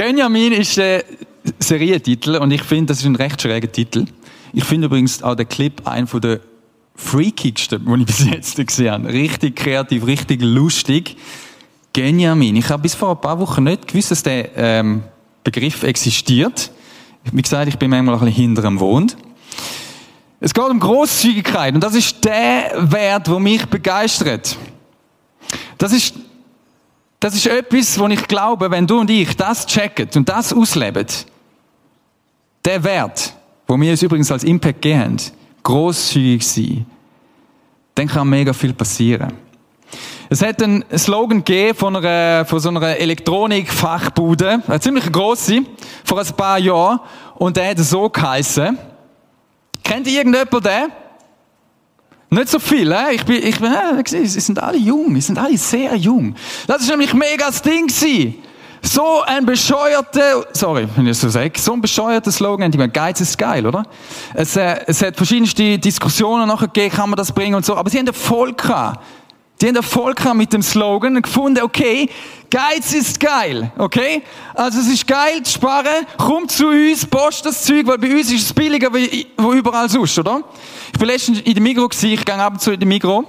Benjamin ist der Serientitel und ich finde, das ist ein recht schräger Titel. Ich finde übrigens auch den Clip einen von der freakigsten, den ich bis jetzt gesehen habe. Richtig kreativ, richtig lustig. Benjamin. Ich habe bis vor ein paar Wochen nicht gewusst, dass der ähm, Begriff existiert. Wie gesagt, ich bin manchmal ein bisschen hinter dem Wohnt. Es geht um Großzügigkeit und das ist der Wert, der mich begeistert. Das ist, das ist etwas, wo ich glaube, wenn du und ich das checken und das ausleben, der Wert, wo wir uns übrigens als Impact gehen, großzügig sein, dann kann mega viel passieren. Es hat einen Slogan gegeben von, einer, von so einer Elektronikfachbude, eine ziemlich grosse, vor ein paar Jahren, und der hat so geheißen. Kennt ihr irgendjemand den? Nicht so viel, eh? Ich bin, ich bin, äh, sie sind alle jung, sie sind alle sehr jung. Das ist nämlich mega das Ding gewesen. So ein bescheuerter, sorry, wenn ich so sage, so ein bescheuerter Slogan, ich meine, Geiz ist geil, oder? Es, äh, es hat verschiedenste Diskussionen nachher gegeben, kann man das bringen und so, aber sie haben Erfolg gehabt. Die haben Erfolg gehabt mit dem Slogan und gefunden, okay, Geiz ist geil, okay? Also es ist geil zu sparen, komm zu uns, post das Zeug, weil bei uns ist es billiger wie wo überall sonst, oder? Ich bin letztens in der Migro ich gehe ab und zu in der Migro,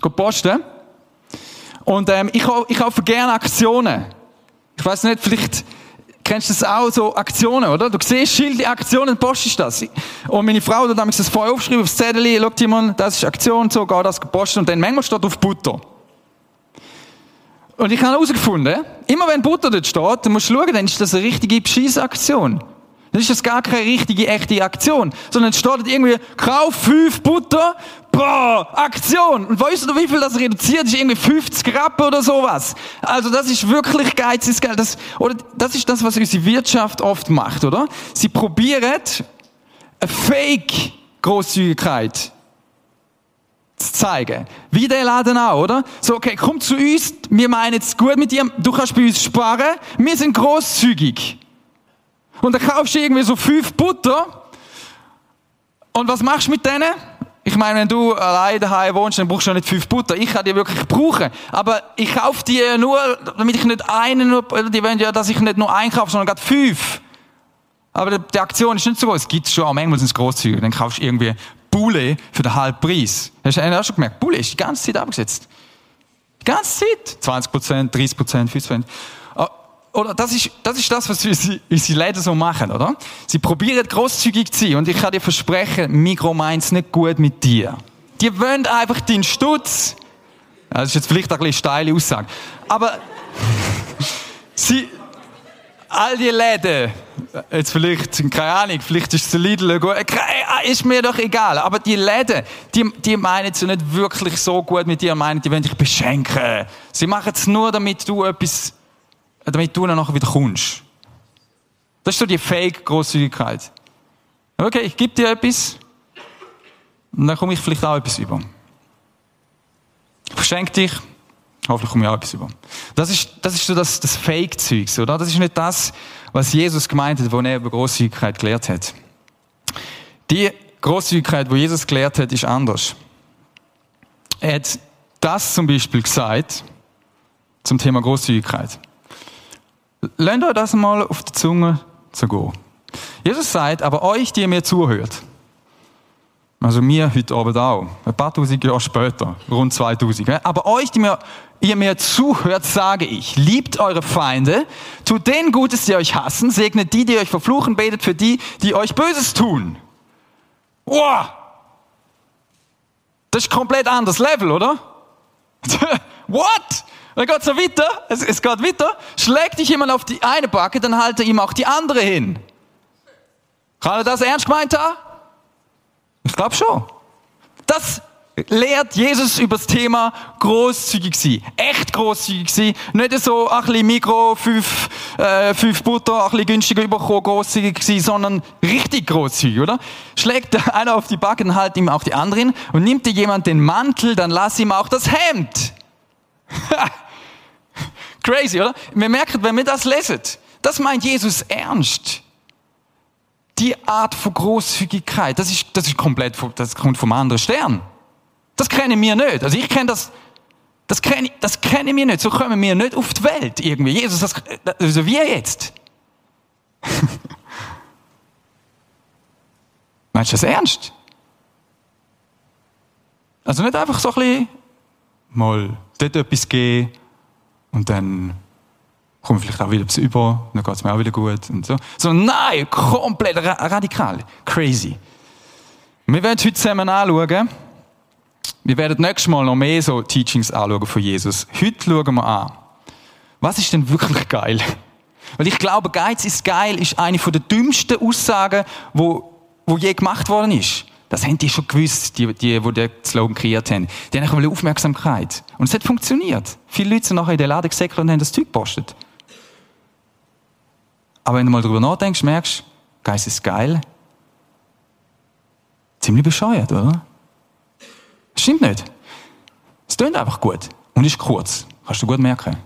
gehe posten. Und ähm, ich, ich kaufe gerne Aktionen. Ich weiß nicht, vielleicht kennst du das auch, so Aktionen, oder? Du siehst Schilde, Aktionen, postest das. Und meine Frau hat damals das vorher aufgeschrieben aufs Zettel, schaut jemand, das ist Aktion, so, geht das gepostet und dann manchmal steht auf Butter. Und ich habe herausgefunden, immer wenn Butter dort steht, dann musst du schauen, dann ist das eine richtige Bescheissaktion. Dann ist das gar keine richtige, echte Aktion. Sondern es steht irgendwie, kauf fünf Butter, boah, Aktion. Und weißt du, wie viel das reduziert? Das ist irgendwie 50 Rappen oder sowas. Also das ist wirklich geiziges Geld. Das, oder, das ist das, was unsere Wirtschaft oft macht, oder? Sie probieren, eine Fake-Großzügigkeit zu zeigen. Wie der Laden auch, oder? So, okay, komm zu uns, wir meinen es gut mit dir, du kannst bei uns sparen, wir sind großzügig. Und dann kaufst du irgendwie so fünf Butter. Und was machst du mit denen? Ich meine, wenn du allein daheim wohnst, dann brauchst du nicht fünf Butter. Ich kann die wirklich brauchen. Aber ich kaufe die nur, damit ich nicht einen, nur, die wollen ja, dass ich nicht nur einen kaufe, sondern gerade fünf. Aber die Aktion ist nicht so groß. Es gibt schon, auch manchmal sind es großzügig. Dann kaufst du irgendwie Bulle für den halben Preis. Hast du auch schon gemerkt? Bulle ist die ganze Zeit abgesetzt. Die ganze Zeit. 20% 30% 50 oder das ist, das ist das, was unsere, unsere Läden so machen, oder? Sie probieren großzügig zu sein und ich kann dir versprechen, Mikro meint's nicht gut mit dir. Die wollen einfach deinen Stutz. Das ist jetzt vielleicht ein bisschen steile Aussage. Aber sie, all die Läden, jetzt vielleicht, keine Ahnung, vielleicht ist es der Lidl, äh, ist mir doch egal. Aber die Läden, die, die meinen es nicht wirklich so gut mit dir, meinen, die wollen dich beschenken. Sie machen es nur, damit du etwas damit du dann nachher wieder kommst. Das ist so die Fake-Großzügigkeit. Okay, ich gebe dir etwas und dann komme ich vielleicht auch etwas über. Ich verschenke dich, hoffentlich komme ich auch etwas über. Das ist, das ist so das, das Fake-Zeug, oder? Das ist nicht das, was Jesus gemeint hat, wo er über Großzügigkeit gelehrt hat. Die Großzügigkeit, wo Jesus gelehrt hat, ist anders. Er hat das zum Beispiel gesagt zum Thema Großzügigkeit. Lasst euch das mal auf die Zunge zu gehen. Jesus sagt, aber euch, die mir zuhört, also mir heute Abend auch, ein paar tausend Jahre später, rund 2000, aber euch, die mir, ihr mir zuhört, sage ich, liebt eure Feinde, tut denen Gutes, die euch hassen, segnet die, die euch verfluchen, betet für die, die euch Böses tun. Wow! Das ist komplett anderes Level, oder? What? Dann geht so weiter, es, es geht weiter, schlägt dich jemand auf die eine Backe, dann halte ihm auch die andere hin. Kann er das ernst gemeint haben? Ich glaube schon. Das lehrt Jesus über das Thema großzügig sein. Echt großzügig sein. Nicht so ein bisschen Mikro, fünf, äh, fünf Butter, ein bisschen günstiger überkommen, großzügig sein, sondern richtig großzügig, oder? Schlägt einer auf die Backe, dann halt ihm auch die anderen und nimmt dir jemand den Mantel, dann lass ihm auch das Hemd. Crazy, oder? Wir merken, wenn wir das lesen, das meint Jesus ernst. Die Art von Großzügigkeit, das ist, das ist komplett, das kommt vom anderen Stern. Das kennen wir nicht. Also ich kenne das Das kenne das kennen wir nicht. So kommen wir nicht auf die Welt irgendwie. Jesus, das, also wie jetzt? Meinst du das ernst? Also nicht einfach so ein bisschen mal dort etwas geben und dann komme vielleicht auch wieder etwas über, dann geht es mir auch wieder gut und so. Sondern nein, komplett ra radikal, crazy. Wir werden heute zusammen anschauen, wir werden nächstes Mal noch mehr so Teachings anschauen von Jesus. Heute schauen wir an, was ist denn wirklich geil? Weil ich glaube, Geiz ist geil ist eine der dümmsten Aussagen, wo, wo je gemacht worden ist. Das haben die schon gewusst, die, die, die den Slogan kreiert haben. Die haben einfach Aufmerksamkeit. Und es hat funktioniert. Viele Leute sind nachher in den Laden gesäckelt und haben das Zeug gepostet. Aber wenn du mal drüber nachdenkst, merkst du, Geist ist geil. Ziemlich bescheuert, oder? Stimmt nicht. Es klingt einfach gut. Und ist kurz. Kannst du gut merken.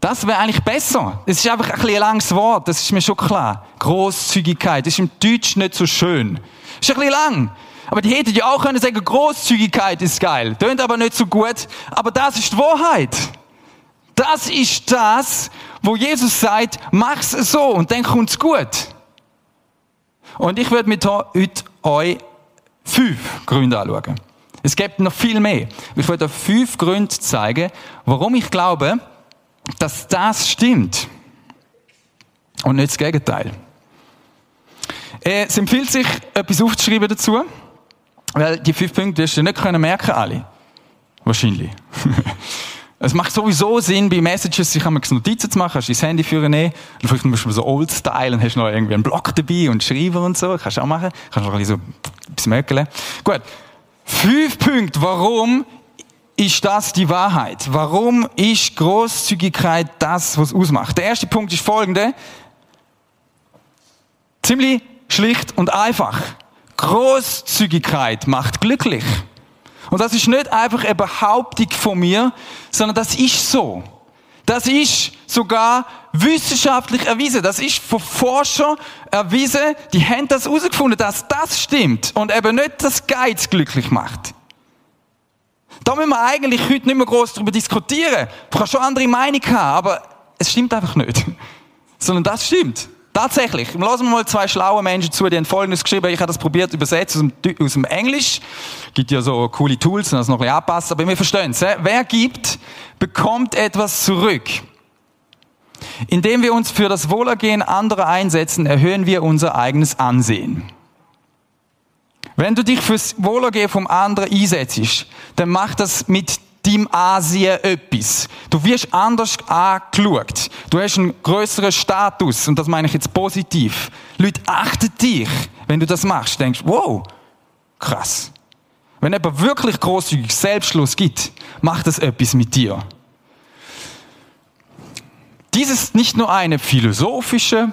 Das wäre eigentlich besser. Es ist einfach ein bisschen ein langes Wort, das ist mir schon klar. Großzügigkeit, ist im Deutsch nicht so schön. Ist ein bisschen lang. Aber die hätten ja auch können sagen, Großzügigkeit ist geil. Tönt aber nicht so gut. Aber das ist die Wahrheit. Das ist das, wo Jesus sagt, mach's so und dann kommt's gut. Und ich würde mit heute euch fünf Gründe anschauen. Es gibt noch viel mehr. Ich werde euch fünf Gründe zeigen, warum ich glaube, dass das stimmt. Und nicht das Gegenteil. Äh, es empfiehlt sich, etwas aufzuschreiben dazu, weil die fünf Punkte wirst du nicht können merken alle. Wahrscheinlich. es macht sowieso Sinn, bei Messages sich einmal Notizen zu machen, hast du dein Handy für und vielleicht musst du so Old-Style und hast noch irgendwie einen Block dabei und Schreiber und so, kannst du auch machen, kannst noch ein bisschen so etwas mögeln. Gut. Fünf Punkte, warum ist das die Wahrheit? Warum ist Großzügigkeit das, was ausmacht? Der erste Punkt ist folgende. Ziemlich schlicht und einfach. Großzügigkeit macht glücklich. Und das ist nicht einfach eine Behauptung von mir, sondern das ist so. Das ist sogar wissenschaftlich erwiesen. Das ist von Forschern erwiesen. Die haben das herausgefunden, dass das stimmt und eben nicht das Geiz glücklich macht. Da müssen wir eigentlich heute nicht mehr groß darüber diskutieren. Du kannst schon andere Meinung haben, aber es stimmt einfach nicht. Sondern das stimmt. Tatsächlich. Lassen wir mal zwei schlaue Menschen zu, die haben Folgendes geschrieben. Ich habe das probiert übersetzen aus dem, aus dem Englisch. Gibt ja so coole Tools, das noch ein bisschen anpassen, aber wir verstehen es. Wer gibt, bekommt etwas zurück. Indem wir uns für das Wohlergehen anderer einsetzen, erhöhen wir unser eigenes Ansehen. Wenn du dich fürs Wohlergehen vom anderen einsetzt, dann mach das mit deinem Ansehen etwas. Du wirst anders angeschaut. Du hast einen größeren Status und das meine ich jetzt positiv. Leute achten dich, wenn du das machst. Du denkst, wow, krass. Wenn jemand wirklich großzügig Selbstschluss gibt, macht das etwas mit dir. Dies ist nicht nur eine philosophische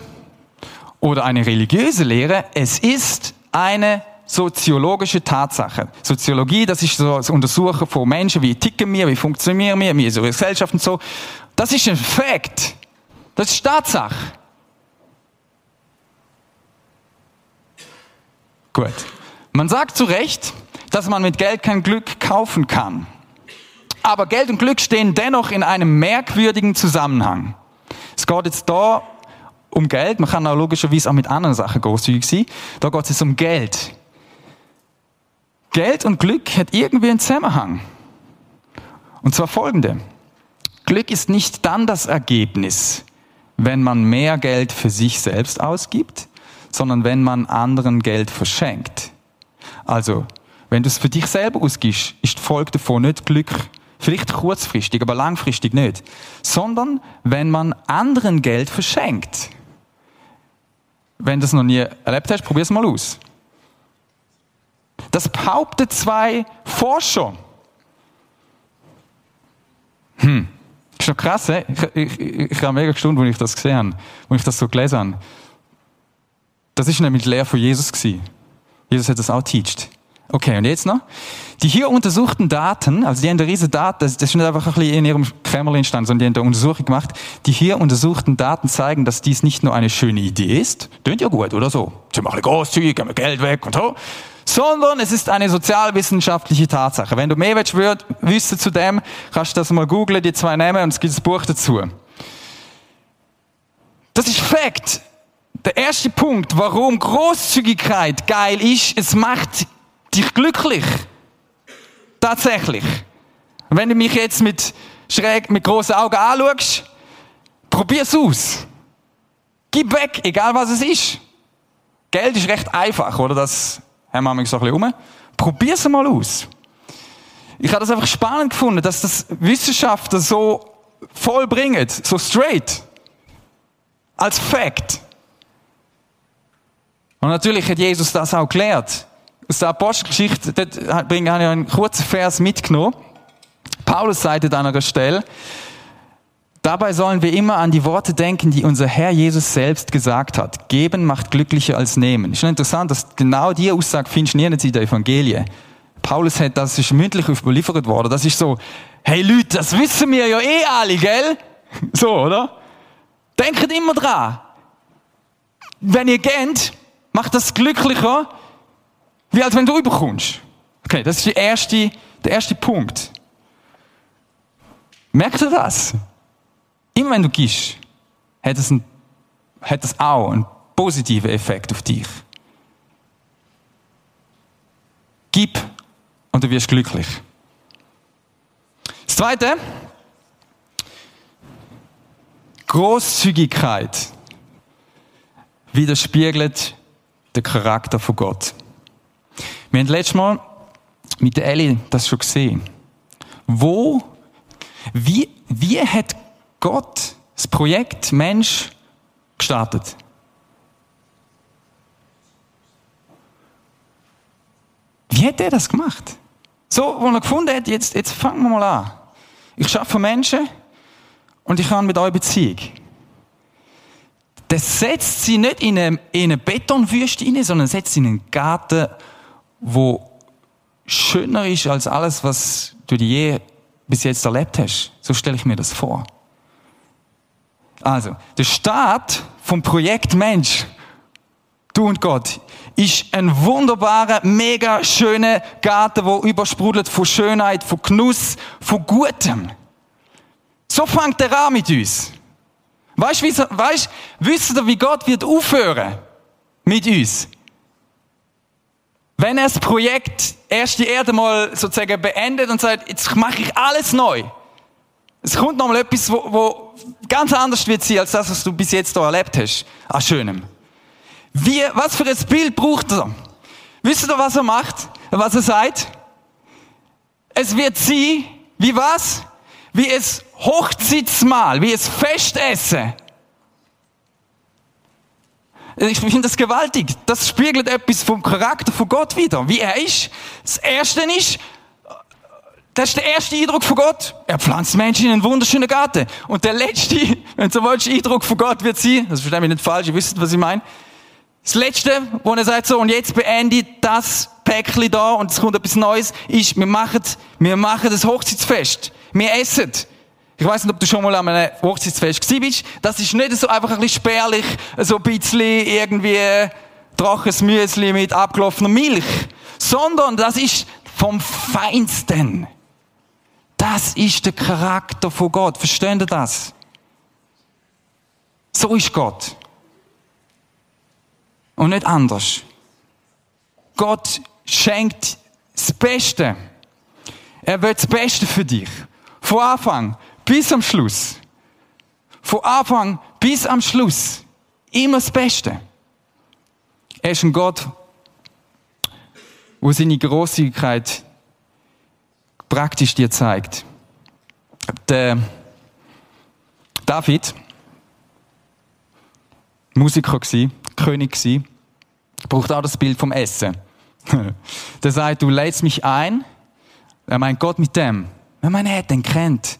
oder eine religiöse Lehre, es ist eine soziologische Tatsache. Soziologie, das ist so das Untersuchen von Menschen, wie ticken wir, wie funktionieren wir, wie ist unsere Gesellschaft und so. Das ist ein Fakt. Das ist Tatsache. Gut. Man sagt zu Recht, dass man mit Geld kein Glück kaufen kann. Aber Geld und Glück stehen dennoch in einem merkwürdigen Zusammenhang. Es geht jetzt da um Geld. Man kann auch logischerweise auch mit anderen Sachen großzügig sein. Da geht es um Geld. Geld und Glück hat irgendwie einen Zusammenhang. Und zwar folgende. Glück ist nicht dann das Ergebnis, wenn man mehr Geld für sich selbst ausgibt, sondern wenn man anderen Geld verschenkt. Also, wenn du es für dich selber ausgibst, ist die Folge davon nicht Glück. Vielleicht kurzfristig, aber langfristig nicht. Sondern wenn man anderen Geld verschenkt. Wenn du das noch nie erlebt hast, probier es mal aus. Das behaupten zwei Forscher. Hm. Ist schon krass, ich, ich, ich, ich habe mega gestaunt, als ich das gesehen habe, als ich das so gelesen habe. Das ist nämlich die Lehre von Jesus gewesen. Jesus hat das auch teacht. Okay, und jetzt noch? Die hier untersuchten Daten, also die haben eine riesen Daten, das ist nicht einfach ein bisschen in ihrem Kämmerlein entstanden, sondern die haben eine Untersuchung gemacht. Die hier untersuchten Daten zeigen, dass dies nicht nur eine schöne Idee ist, klingt ja gut, oder so. Sie machen großzügig, geben Geld weg und so. Sondern es ist eine sozialwissenschaftliche Tatsache. Wenn du mehr willst, wissen zu dem, kannst du das mal googlen, die zwei nehmen und es gibt ein Buch dazu. Das ist Fakt. Der erste Punkt, warum Großzügigkeit geil ist, es macht dich glücklich. Tatsächlich. wenn du mich jetzt mit schräg, mit großen Augen anschaust, probier's aus. Gib weg, egal was es ist. Geld ist recht einfach, oder? Das haben wir so ein bisschen rum. Probier's mal aus. Ich habe das einfach spannend gefunden, dass das Wissenschaftler so vollbringen, so straight. Als Fact. Und natürlich hat Jesus das auch gelehrt aus der Apostelgeschichte, dort bringe ich einen kurzen Vers mitgenommen. Paulus sagt an einer Stelle, Dabei sollen wir immer an die Worte denken, die unser Herr Jesus selbst gesagt hat. Geben macht glücklicher als nehmen. Ist schon interessant, dass genau diese Aussage findest du nirgends in der Evangelie. Paulus hat, das ist mündlich überliefert worden. Das ist so, hey Leute, das wissen wir ja eh alle, gell? So, oder? Denkt immer dran. Wenn ihr geht, macht das glücklicher, wie als wenn du überkommst. Okay, das ist erste, der erste Punkt. Merkst du das? Immer wenn du gehst, hat es, ein, hat es auch einen positiven Effekt auf dich. Gib und du wirst glücklich. Das zweite, Großzügigkeit widerspiegelt den Charakter von Gott. Wir haben letztes Mal mit der Ellie das schon gesehen. Wo, wie, wie hat Gott das Projekt Mensch gestartet? Wie hat er das gemacht? So, wo er gefunden hat, jetzt, jetzt fangen wir mal an. Ich schaffe Menschen und ich habe mit euch Beziehung. Das setzt sie nicht in eine, in eine Betonwüste rein, sondern setzt sie in einen Garten, wo schöner ist als alles, was du je bis jetzt erlebt hast. So stelle ich mir das vor. Also, der Start vom Projekt Mensch, du und Gott, ist ein wunderbarer, mega schöner Garten, wo übersprudelt von Schönheit, von Genuss, von Gutem. So fängt der an mit uns. Weißt du, wie Gott wird aufhören mit uns? Wenn er das Projekt erste Erde mal sozusagen beendet und sagt, jetzt mache ich alles neu. Es kommt nochmal etwas, wo, wo ganz anders wird sein, als das, was du bis jetzt hier erlebt hast. An Schönem. Wie, was für ein Bild braucht er? Wisst ihr, was er macht? Was er sagt? Es wird sein, wie was? Wie es Hochzeitsmahl, wie es Festessen. Ich finde das gewaltig. Das spiegelt etwas vom Charakter von Gott wieder. Wie er ist. Das Erste ist, das ist der erste Eindruck von Gott. Er pflanzt Menschen in einen wunderschönen Garten. Und der letzte, wenn du so willst, Eindruck von Gott wird sein, das verstehe ich nicht falsch, ihr wisst, was ich meine. Das letzte, wo er sagt so, und jetzt beendet das Päckchen da und es kommt etwas Neues, ist, wir machen, wir machen das Hochzeitsfest. Wir essen. Ich weiß nicht, ob du schon mal an einem Hochzeitsfest gewesen bist. Das ist nicht so einfach ein bisschen spärlich, so ein bisschen irgendwie trockenes Müsli mit abgelaufener Milch. Sondern das ist vom Feinsten. Das ist der Charakter von Gott. Verstehen ihr das? So ist Gott. Und nicht anders. Gott schenkt das Beste. Er will das Beste für dich. Von Anfang bis am Schluss. Von Anfang bis am Schluss. Immer das Beste. Er ist ein Gott, wo seine Großzügigkeit praktisch dir zeigt. Der David, Musiker gsi, König gsi, braucht auch das Bild vom Essen. der sagt, du lädst mich ein, er meint Gott mit dem. Wenn man ihn den kennt,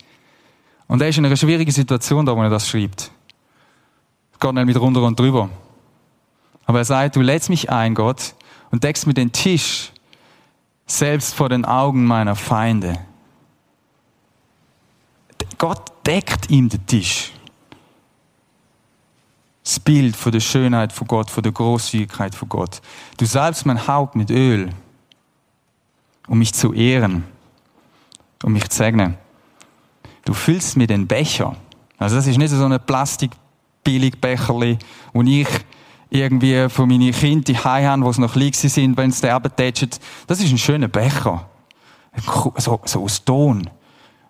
und er ist in einer schwierigen Situation da, wo er das schreibt. Es geht nicht mit runter und drüber. Aber er sagt, du lädst mich ein, Gott, und deckst mir den Tisch selbst vor den Augen meiner Feinde. Gott deckt ihm den Tisch. Das Bild von der Schönheit von Gott, von der Großzügigkeit von Gott. Du salbst mein Haupt mit Öl, um mich zu ehren, um mich zu segnen. Du füllst mir den Becher. Also das ist nicht so ein Plastik-Billigbecherli, wo ich irgendwie von meinen Kindern die haben, wo sie noch liegen sind, wenn sie derben tätschen. Das ist ein schöner Becher. So, so aus Ton.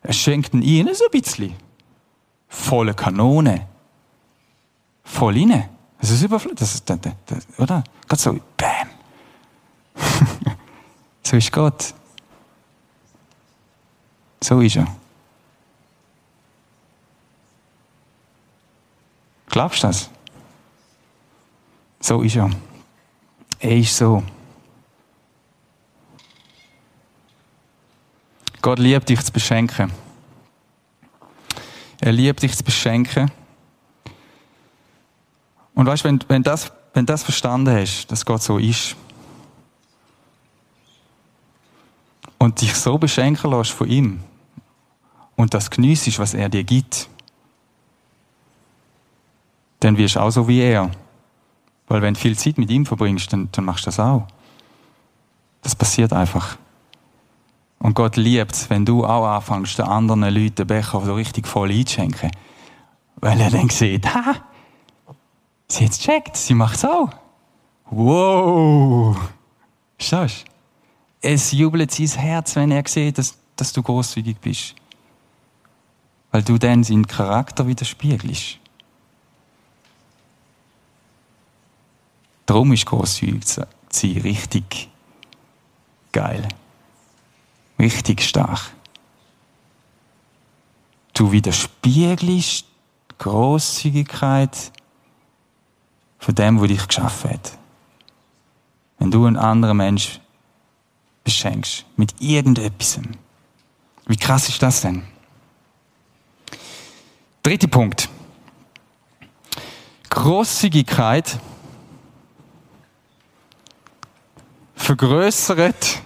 Er schenkt ihn ihnen so ein bisschen. Volle Kanone. Voll rein. Das ist überflüssig. Oder? Gerade so, bam. so ist Gott. So ist er. Glaubst du das? So ist er. Er ist so. Gott liebt dich zu beschenken. Er liebt dich zu beschenken. Und weißt du, wenn, wenn, das, wenn das verstanden hast, dass Gott so ist, und dich so beschenken lässt von ihm und das geniessest, was er dir gibt, dann wirst du auch so wie er. Weil wenn du viel Zeit mit ihm verbringst, dann, dann machst du das auch. Das passiert einfach. Und Gott liebt es, wenn du auch anfängst, den anderen Leuten den Becher so richtig voll einzuschenken. Weil er dann sieht, ha, sie hat es gecheckt, sie macht es auch. Wow! Du? Es jubelt sein Herz, wenn er sieht, dass, dass du großzügig bist. Weil du dann seinen Charakter widerspiegelst. Darum ist sein richtig geil. Richtig stark. Du widerspiegelst die Großzügigkeit von dem, wo dich geschaffen hat. Wenn du einen anderen Mensch beschenkst mit irgendetwas. Wie krass ist das denn? Dritter Punkt. Großzügigkeit vergrößert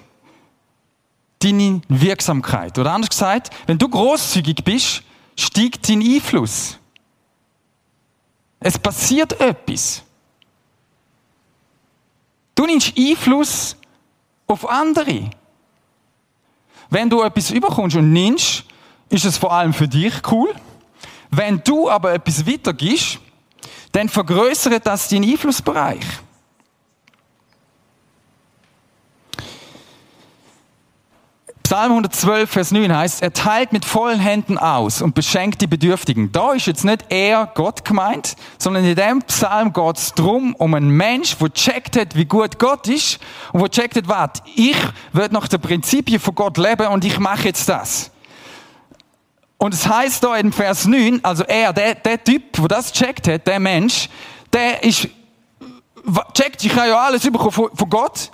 deine Wirksamkeit. Oder anders gesagt, wenn du großzügig bist, steigt dein Einfluss. Es passiert etwas. Du nimmst Einfluss auf andere. Wenn du etwas überkommst und nimmst, ist es vor allem für dich cool. Wenn du aber etwas weitergibst, dann vergrößert das deinen Einflussbereich. Psalm 112, Vers 9 heißt, er teilt mit vollen Händen aus und beschenkt die Bedürftigen. Da ist jetzt nicht er Gott gemeint, sondern in dem Psalm geht es darum, um einen Mensch, der checkt hat, wie gut Gott ist und der checkt hat, warte, ich will nach den Prinzipien von Gott leben und ich mache jetzt das. Und es heißt da in Vers 9, also er, der, der Typ, der das checkt hat, der Mensch, der ist, checkt, ich habe ja alles bekommen von Gott,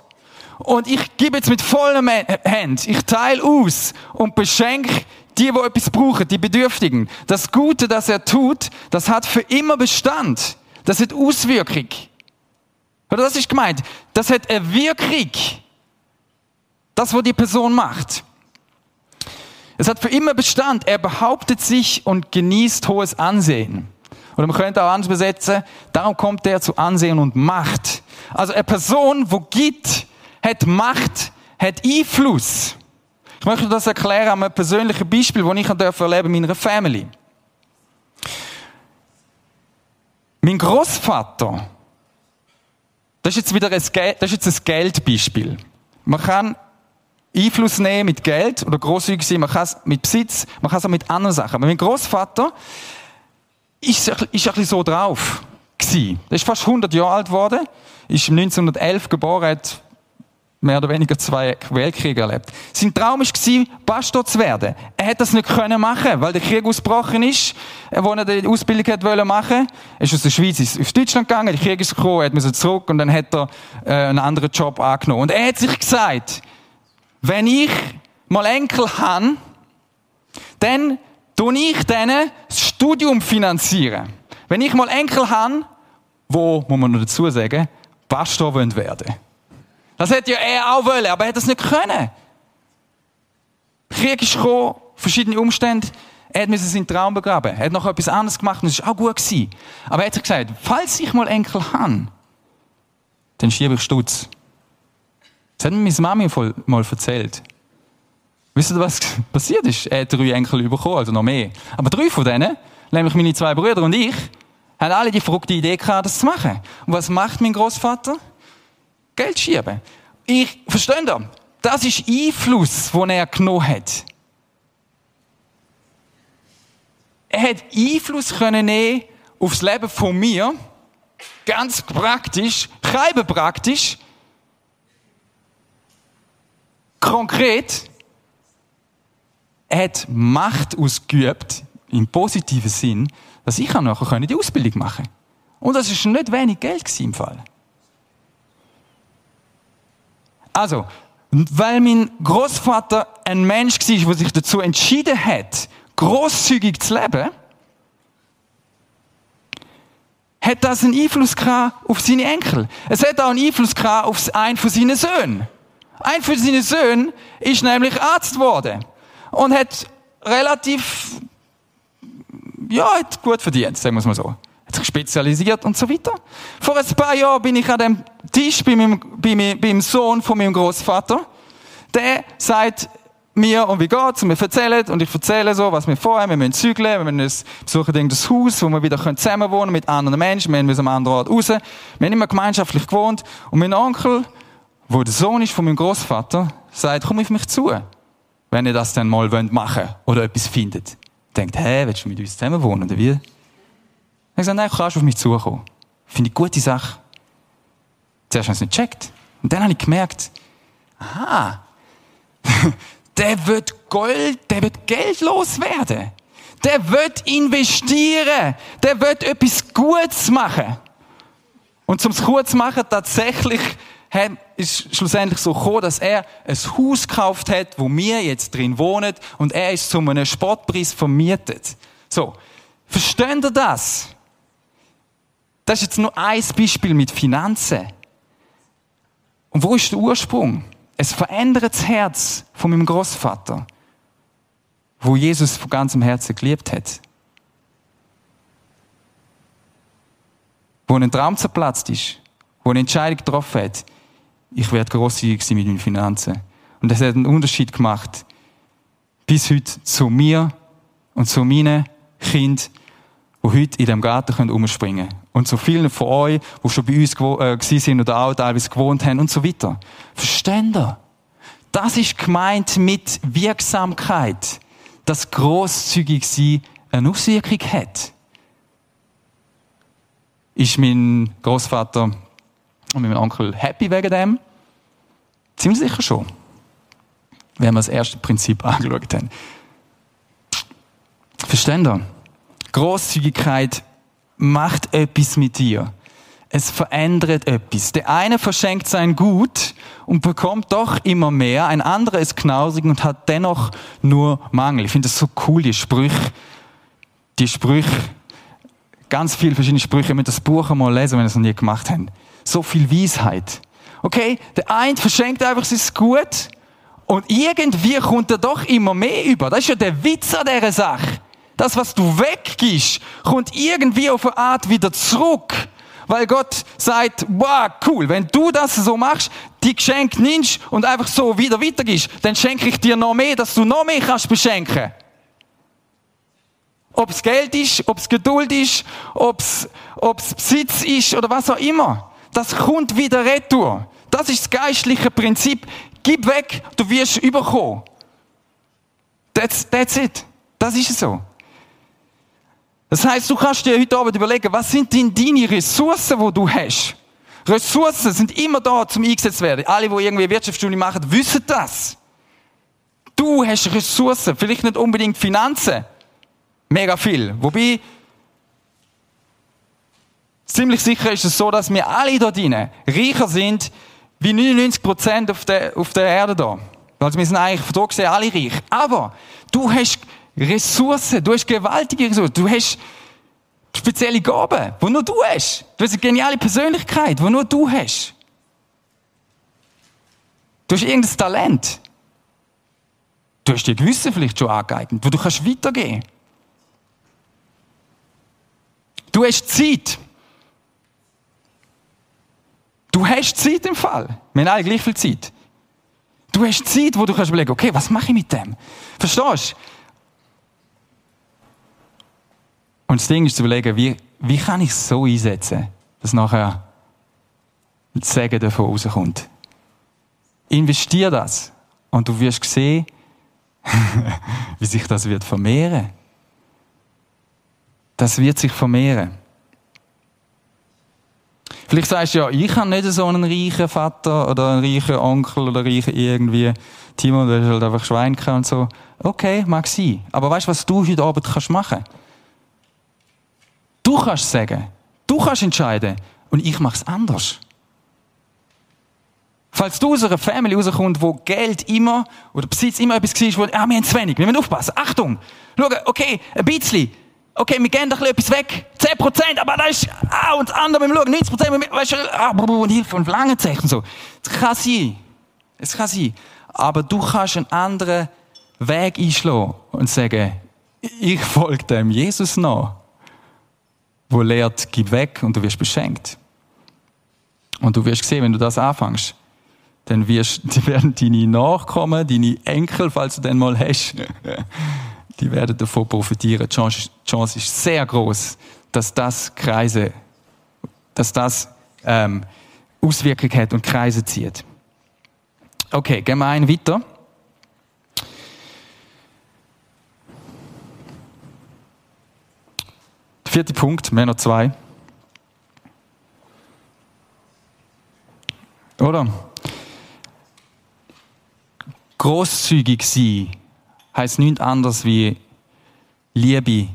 und ich gebe jetzt mit vollen Händen, ich teile aus und beschenke die, die etwas brauchen, die Bedürftigen. Das Gute, das er tut, das hat für immer Bestand. Das hat Auswirkung. Oder das ist gemeint. Das hat eine Wirkung. Das, was die Person macht. Es hat für immer Bestand. Er behauptet sich und genießt hohes Ansehen. Oder man könnte auch anders besetzen, darum kommt er zu Ansehen und Macht. Also eine Person, wo gibt, hat Macht, hat Einfluss. Ich möchte das erklären an einem persönlichen Beispiel, das ich erleben in meiner Family. Mein Großvater, das ist jetzt wieder ein, das ist jetzt ein Geldbeispiel. Man kann Einfluss nehmen mit Geld oder großzügig sein, man kann es mit Besitz, man kann es auch mit anderen Sachen. Aber mein Großvater ist, ist ein bisschen so drauf. Der ist fast 100 Jahre alt geworden, ist 1911 geboren, hat mehr oder weniger zwei Weltkriege erlebt. Sein Traum war, Pastor zu werden. Er hätte das nicht können machen, weil der Krieg ausgebrochen ist, wo er die Ausbildung hätte machen Er ist aus der Schweiz auf Deutschland gegangen, der Krieg ist gekommen, er musste zurück und dann hat er äh, einen anderen Job angenommen. Und er hat sich gesagt, wenn ich mal Enkel habe, dann tue ich denen das Studium finanzieren. Wenn ich mal Enkel habe, wo, muss man noch dazu sagen, Pastor werden wollen. Das hätte ja er auch wollen, aber er hat das nicht können. Krieg ist gekommen, verschiedene Umstände. Er hat seinen Traum begraben. Er hat noch etwas anderes gemacht und es war auch gut gewesen. Aber er hat gesagt, falls ich mal Enkel habe, dann schiebe ich Stutz. Das hat mir meine Mami mal erzählt. Wisst ihr, was passiert ist? Er hat drei Enkel bekommen, also noch mehr. Aber drei von denen, nämlich meine zwei Brüder und ich, haben alle die verrückte Idee gehabt, das zu machen. Und was macht mein Großvater? Geld schieben. Ich, versteht ihr? Das ist Einfluss, den er genommen hat. Er hat Einfluss können nehmen aufs Leben von mir. Ganz praktisch, kein praktisch. Konkret. Er hat Macht ausgeübt, im positiven Sinn, dass ich nachher die Ausbildung machen konnte. Und das ist nicht wenig Geld im Fall. Also, weil mein Großvater ein Mensch war, der sich dazu entschieden hat, großzügig zu leben, hat das einen Einfluss auf seine Enkel. Es hat auch einen Einfluss auf einen von seinen Söhnen. Ein von seinen Söhnen ist nämlich Arzt geworden und hat relativ, ja, hat gut verdient, sagen wir es mal so. Hat sich spezialisiert und so weiter. Vor ein paar Jahren bin ich an dem Tisch bei meinem, bei meinem, beim Sohn von meinem Großvater. Der sagt mir, und wie geht's? Und wir erzählen, und ich erzähle so, was wir vorhaben. Wir müssen zügeln, wir müssen besuchen das Haus, wo wir wieder zusammen wohnen mit anderen Menschen. Wir müssen am anderen Ort raus. Wir haben immer gemeinschaftlich gewohnt. Und mein Onkel, wo der Sohn ist von meinem Großvater, sagt, komm auf mich zu, wenn ihr das dann mal machen wollt oder etwas findet. Denkt, hä, willst du mit uns zusammen wohnen, oder wie? Ich gesagt, nein, du kannst auf mich zukommen. Finde ich gute Sache. Zuerst habe ich es nicht gecheckt. Und dann habe ich gemerkt, aha, der wird Gold, der wird geldlos werden. Der wird investieren. Der wird etwas Gutes machen. Und zum Kurz machen, tatsächlich ist schlussendlich so gekommen, dass er ein Haus gekauft hat, wo wir jetzt drin wohnen, und er ist zu einem Sportpreis vermietet. So. Versteht ihr das? Das ist jetzt nur ein Beispiel mit Finanzen. Und wo ist der Ursprung? Es verändert das Herz von meinem Großvater, wo Jesus von ganzem Herzen geliebt hat. Wo ein Traum zerplatzt ist, wo eine Entscheidung getroffen hat, ich werde großzügig sein mit meinen Finanzen. Und das hat einen Unterschied gemacht. Bis heute zu mir und zu meinen Kindern, die heute in dem Garten umspringen können. Und zu vielen von euch, die schon bei uns äh, sind oder auch teilweise gewohnt haben und so weiter. Versteht ihr? Das ist gemeint mit Wirksamkeit, dass großzügig sie eine Auswirkung hat. Ist mein Großvater und mein Onkel happy wegen dem? Ziemlich sicher schon. Wenn wir das erste Prinzip angeschaut haben. Versteht ihr? Großzügigkeit macht etwas mit dir. Es verändert etwas. Der eine verschenkt sein Gut und bekommt doch immer mehr. Ein anderer ist knausig und hat dennoch nur Mangel. Ich finde das so cool, die Sprüche. Die Sprüche. Ganz viele verschiedene Sprüche. Ihr müsst das Buch einmal lesen, wenn ihr es noch nie gemacht habt. So viel Weisheit. Okay? Der eine verschenkt einfach sein Gut und irgendwie kommt er doch immer mehr über. Das ist ja der Witz an dieser Sache. Das, was du weggibst, kommt irgendwie auf eine Art wieder zurück. Weil Gott sagt, wow, cool, wenn du das so machst, die Geschenke nimmst und einfach so wieder weitergibst, dann schenke ich dir noch mehr, dass du noch mehr kannst beschenken. Ob es Geld ist, ob es Geduld ist, ob es, ob es Besitz ist oder was auch immer. Das kommt wieder retour. Das ist das geistliche Prinzip. Gib weg, du wirst überkommen. That's, that's it. Das ist es so. Das heißt, du kannst dir heute Abend überlegen, was sind denn deine Ressourcen, die du hast? Ressourcen sind immer da, zum eingesetzt werden. Alle, die irgendwie Wirtschaftsstudie machen, wissen das. Du hast Ressourcen, vielleicht nicht unbedingt Finanzen. Mega viel. Wobei, ziemlich sicher ist es so, dass wir alle da drinnen reicher sind, wie 99 Prozent auf der, auf der Erde da. Also wir sind eigentlich von da gesehen alle reich. Aber du hast Ressourcen. Du hast gewaltige Ressourcen. Du hast spezielle Gaben, die nur du hast. Du hast eine geniale Persönlichkeit, die nur du hast. Du hast irgendein Talent. Du hast dir Gewisse vielleicht schon angeeignet, wo du kannst weitergehen. Du hast Zeit. Du hast Zeit im Fall. Wir haben alle gleich viel Zeit. Du hast Zeit, wo du kannst überlegen, okay, was mache ich mit dem? Verstehst du? Und das Ding ist zu überlegen, wie, wie kann ich es so einsetzen, dass nachher das Segen davon rauskommt. Investier das und du wirst sehen, wie sich das wird vermehren. Das wird sich vermehren. Vielleicht sagst du ja, ich habe nicht so einen reichen Vater oder einen reichen Onkel oder reichen irgendwie. Timo, du hast halt einfach Schwein und so. Okay, mag sein. Aber weißt du, was du heute Abend kannst machen? Du kannst sagen, du kannst entscheiden und ich mache es anders. Falls du aus einer Family rauskommst, wo Geld immer oder Besitz immer etwas war, wo, ah, wir haben zu wenig, wir müssen aufpassen. Achtung! Schau, okay, ein bisschen okay, wir geben doch etwas weg, 10%, aber das ist, ah, und das andere, wir schauen, 90%, weißt du, ah, und Hilfe und Langenzeichen so. Es kann sein. Es kann sein. Aber du kannst einen anderen Weg einschlagen und sagen, ich folge dem Jesus nach, wo lehrt, gib weg und du wirst beschenkt. Und du wirst sehen, wenn du das anfängst, dann wirst, die werden deine Nachkommen, deine Enkel, falls du den mal hast, die werden davon profitieren. Die Chance, Chance ist sehr groß, dass das Kreise, dass das ähm, Auswirkungen hat und Kreise zieht. Okay, gehen wir einen weiter. Vierter Punkt, mehr noch zwei. Oder? Großzügig sein heißt nichts anderes wie Liebe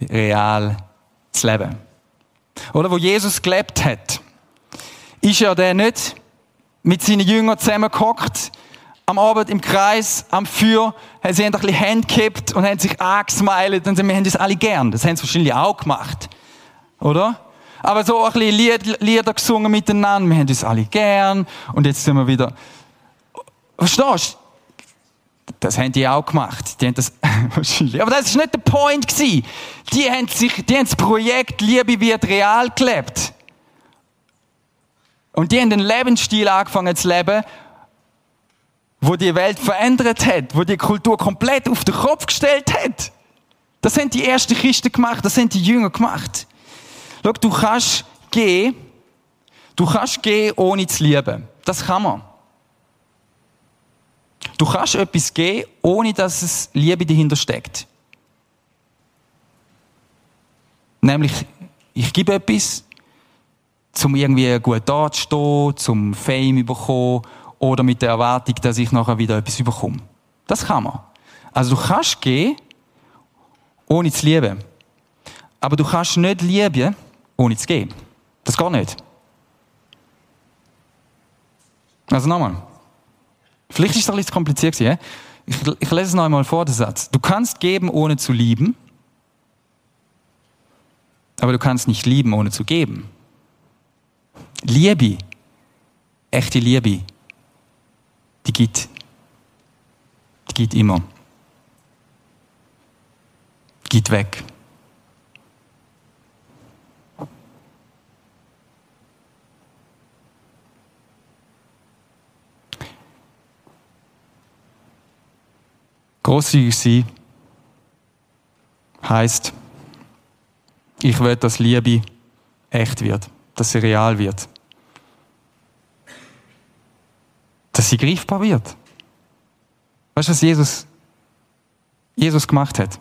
real zu leben. Oder wo Jesus gelebt hat, ist ja der nicht mit seinen Jüngern zusammengehockt, am Abend im Kreis, am Feuer, haben sie ein bisschen Hände gekippt und haben sich angesmiled und wir haben das alle gern. Das haben sie wahrscheinlich auch gemacht. Oder? Aber so ein bisschen Lied, Lieder gesungen miteinander, wir haben das alle gern und jetzt sind wir wieder, verstehst du? Das haben die auch gemacht. Die haben das wahrscheinlich. Aber das ist nicht der Point gewesen. Die haben sich, die haben das Projekt Liebe wird real gelebt. Und die haben den Lebensstil angefangen zu leben, wo die Welt verändert hat, wo die Kultur komplett auf den Kopf gestellt hat. Das haben die ersten Christen gemacht, das haben die Jünger gemacht. Schau, du kannst gehen, du kannst gehen, ohne zu lieben. Das kann man. Du kannst etwas geben, ohne dass es Liebe dahinter steckt. Nämlich, ich gebe etwas, um irgendwie gut dazustehen, zum Fame bekommen oder mit der Erwartung, dass ich nachher wieder etwas bekomme. Das kann man. Also du kannst gehen, ohne zu lieben. Aber du kannst nicht lieben, ohne zu geben. Das geht nicht. Also nochmal. Vielleicht ist es ein bisschen kompliziert gewesen. Ich, ich lese es noch einmal vor, den Satz. Du kannst geben, ohne zu lieben, aber du kannst nicht lieben, ohne zu geben. Liebe, echte Liebe, die geht, die geht immer. Geht weg. Großzügig sein heißt, ich will, dass Liebe echt wird, dass sie real wird, dass sie greifbar wird. Weißt du, was Jesus, Jesus gemacht hat?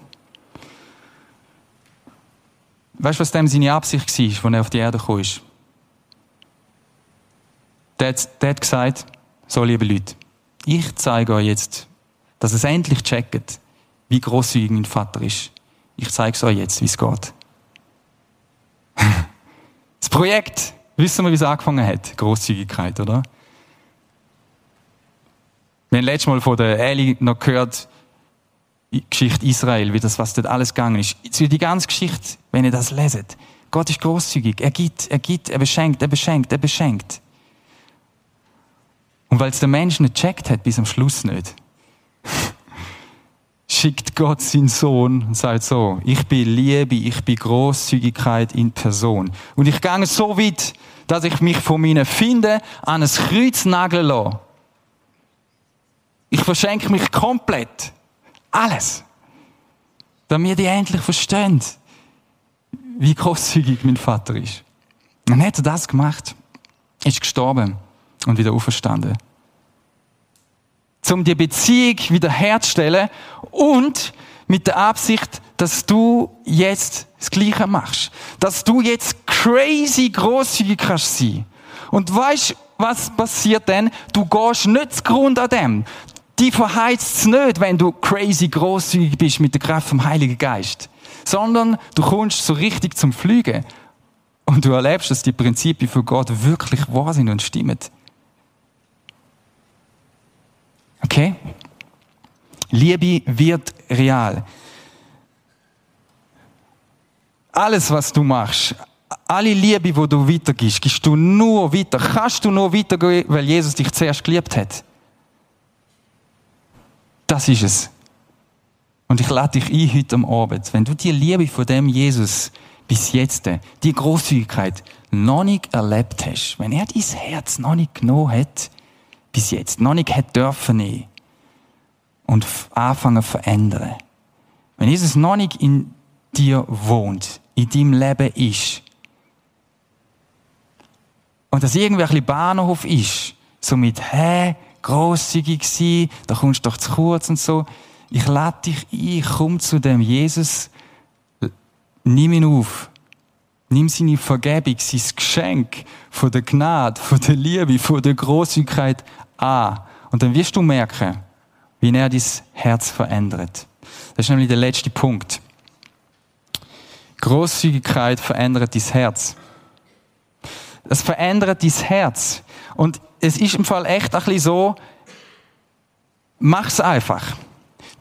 Weißt du, was dem seine Absicht war, als er auf die Erde kam? Der hat, der hat gesagt, so liebe Leute, ich zeige euch jetzt, dass es endlich checkt, wie großzügig mein Vater ist. Ich zeige es euch jetzt, wie es geht. Das Projekt, wissen wir, wie es angefangen hat? Großzügigkeit, oder? Wir haben letztes Mal von der Eli noch gehört, Geschichte Israel, wie das, was dort alles gegangen ist. Die ganze Geschichte, wenn ihr das leset, Gott ist großzügig. Er gibt, er gibt, er beschenkt, er beschenkt, er beschenkt. Und weil es der Mensch nicht checkt hat, bis am Schluss nicht, schickt Gott seinen Sohn und sagt so, ich bin Liebe, ich bin Großzügigkeit in Person. Und ich gehe so weit, dass ich mich von meinen Finden an ein Kreuz nageln lasse. Ich verschenke mich komplett. Alles. Damit die endlich verstehen, wie großzügig mein Vater ist. Dann hat er das gemacht, ist gestorben und wieder auferstanden um die Beziehung wiederherzustellen und mit der Absicht, dass du jetzt das Gleiche machst. Dass du jetzt crazy großzügig kannst sein. Und weißt, was passiert denn? Du gehst nicht zugrunde an dem. Die verheizt es nicht, wenn du crazy großzügig bist mit der Kraft vom Heiligen Geist. Sondern du kommst so richtig zum Fliegen. Und du erlebst, dass die Prinzipien von Gott wirklich wahr sind und stimmen. Okay? Liebe wird real. Alles, was du machst, alle Liebe, wo du weitergibst, gibst du nur weiter. Kannst du nur weitergehen, weil Jesus dich zuerst geliebt hat. Das ist es. Und ich lade dich ein heute am Abend, wenn du die Liebe von dem Jesus bis jetzt, die Großzügigkeit noch nicht erlebt hast, wenn er dein Herz noch nicht genommen hat, bis jetzt noch nicht hat dürfen und anfangen zu verändern. Wenn Jesus noch nicht in dir wohnt, in deinem Leben ist, und das bisschen Bahnhof ist, so mit, hä, grosszügig sein, da kommst du doch zu kurz und so. Ich lade dich ein, komm zu dem Jesus, nimm ihn auf. Nimm seine Vergebung, sein Geschenk von der Gnade, von der Liebe, von der Großzügigkeit an. Und dann wirst du merken, wie er dein Herz verändert. Das ist nämlich der letzte Punkt. Großzügigkeit verändert dein Herz. Das verändert dein Herz. Und es ist im Fall echt ein bisschen so, mach's einfach.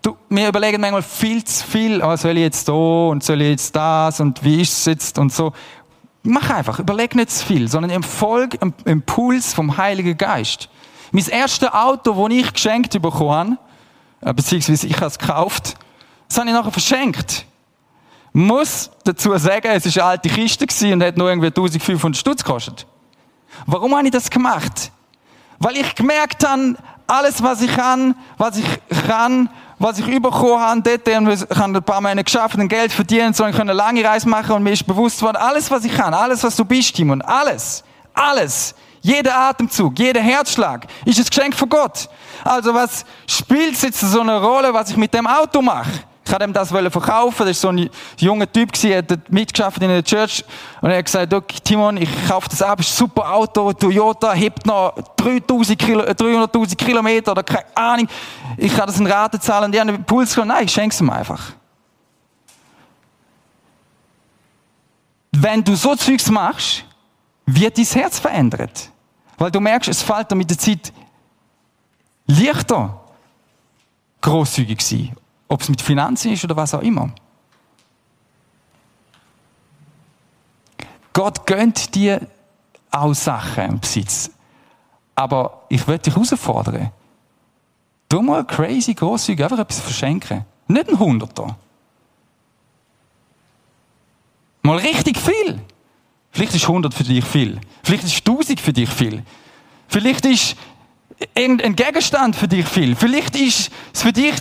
Du, wir überlegen manchmal viel zu viel, oh, soll ich jetzt da und soll ich jetzt das und wie ist es jetzt und so. Mach einfach, überleg nicht zu viel, sondern im Folg, im Impuls vom Heiligen Geist. Mein erstes Auto, das ich geschenkt bekommen habe, äh, beziehungsweise ich habe es gekauft, das habe ich nachher verschenkt. Muss dazu sagen, es war eine alte Kiste und hat nur irgendwie 1500 Stutz gekostet. Warum habe ich das gemacht? Weil ich gemerkt habe, alles, was ich kann, was ich kann, was ich bekommen habe, dort, ich habe ein paar Monate geschafft und Geld verdient, so ich konnte eine lange Reise machen und mir ist bewusst worden, alles, was ich kann, alles, was du bist, Timon, alles, alles, jeder Atemzug, jeder Herzschlag ist ein Geschenk von Gott. Also was spielt jetzt so eine Rolle, was ich mit dem Auto mache? Ich wollte ihm das verkaufen. Das war so ein junger Typ, der hat mitgeschafft in der Church. Und er hat gesagt, okay, Timon, ich kaufe das ab, ist ein super Auto, Toyota, hebt noch 300.000 Kilo, 300 Kilometer oder keine Ahnung. Ich kann das in Raten zahlen. Und die haben einen Impuls gehabt, nein, ich schenke es ihm einfach. Wenn du so Zeugs machst, wird dein Herz verändert. Weil du merkst, es fällt dir mit der Zeit leichter, großzügig sein. Ob es mit Finanzen ist oder was auch immer. Gott gönnt dir auch Sachen im Besitz. Aber ich möchte dich herausfordern. Du mal crazy großzügig einfach etwas verschenken. Nicht ein Hunderter. Mal richtig viel. Vielleicht ist 100 für dich viel. Vielleicht ist 1000 für dich viel. Vielleicht ist irgendein Gegenstand für dich viel. Vielleicht ist es für dich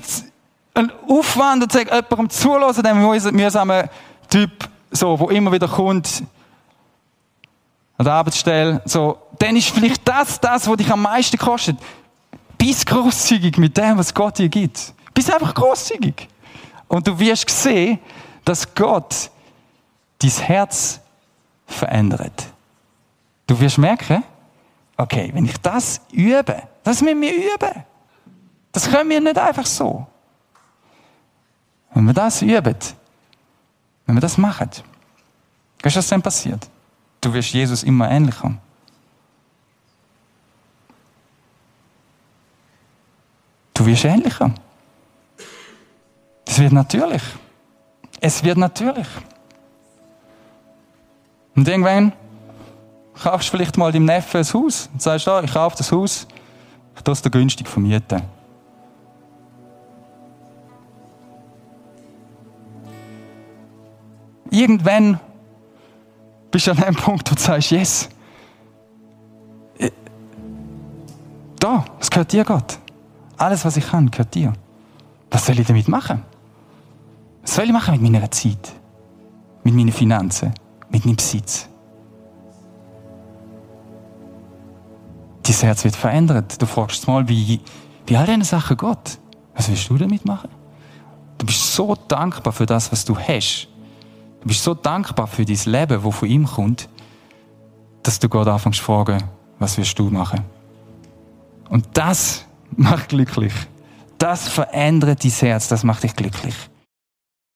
ein Aufwand, und sagt, jemandem zulassen, dem mühsamen Typ, so, wo immer wieder kommt, an der Arbeitsstelle, so, dann ist vielleicht das, das, was dich am meisten kostet. Bist großzügig mit dem, was Gott dir gibt. Bist einfach großzügig. Und du wirst sehen, dass Gott dein Herz verändert. Du wirst merken, okay, wenn ich das übe, das müssen wir üben. Das können wir nicht einfach so. Wenn wir das üben, wenn wir das machen, was dann passiert? Du wirst Jesus immer ähnlicher. Du wirst ähnlicher. Das wird natürlich. Es wird natürlich. Und irgendwann kaufst du vielleicht mal deinem Neffen ein Haus und sagst, ah, ich kaufe das Haus Ich tue es dir günstig vermieten. Irgendwann bist du an einem Punkt, wo du sagst, yes, da, es gehört dir, Gott. Alles, was ich kann, gehört dir. Was soll ich damit machen? Was soll ich machen mit meiner Zeit? Mit meinen Finanzen? Mit meinem Besitz? Dein Herz wird verändert. Du fragst mal, wie, wie all diese Sachen Gott. Was willst du damit machen? Du bist so dankbar für das, was du hast. Du bist so dankbar für dein Leben, das von ihm kommt, dass du Gott anfängst zu fragen, was willst du machen? Und das macht glücklich. Das verändert dein Herz, das macht dich glücklich.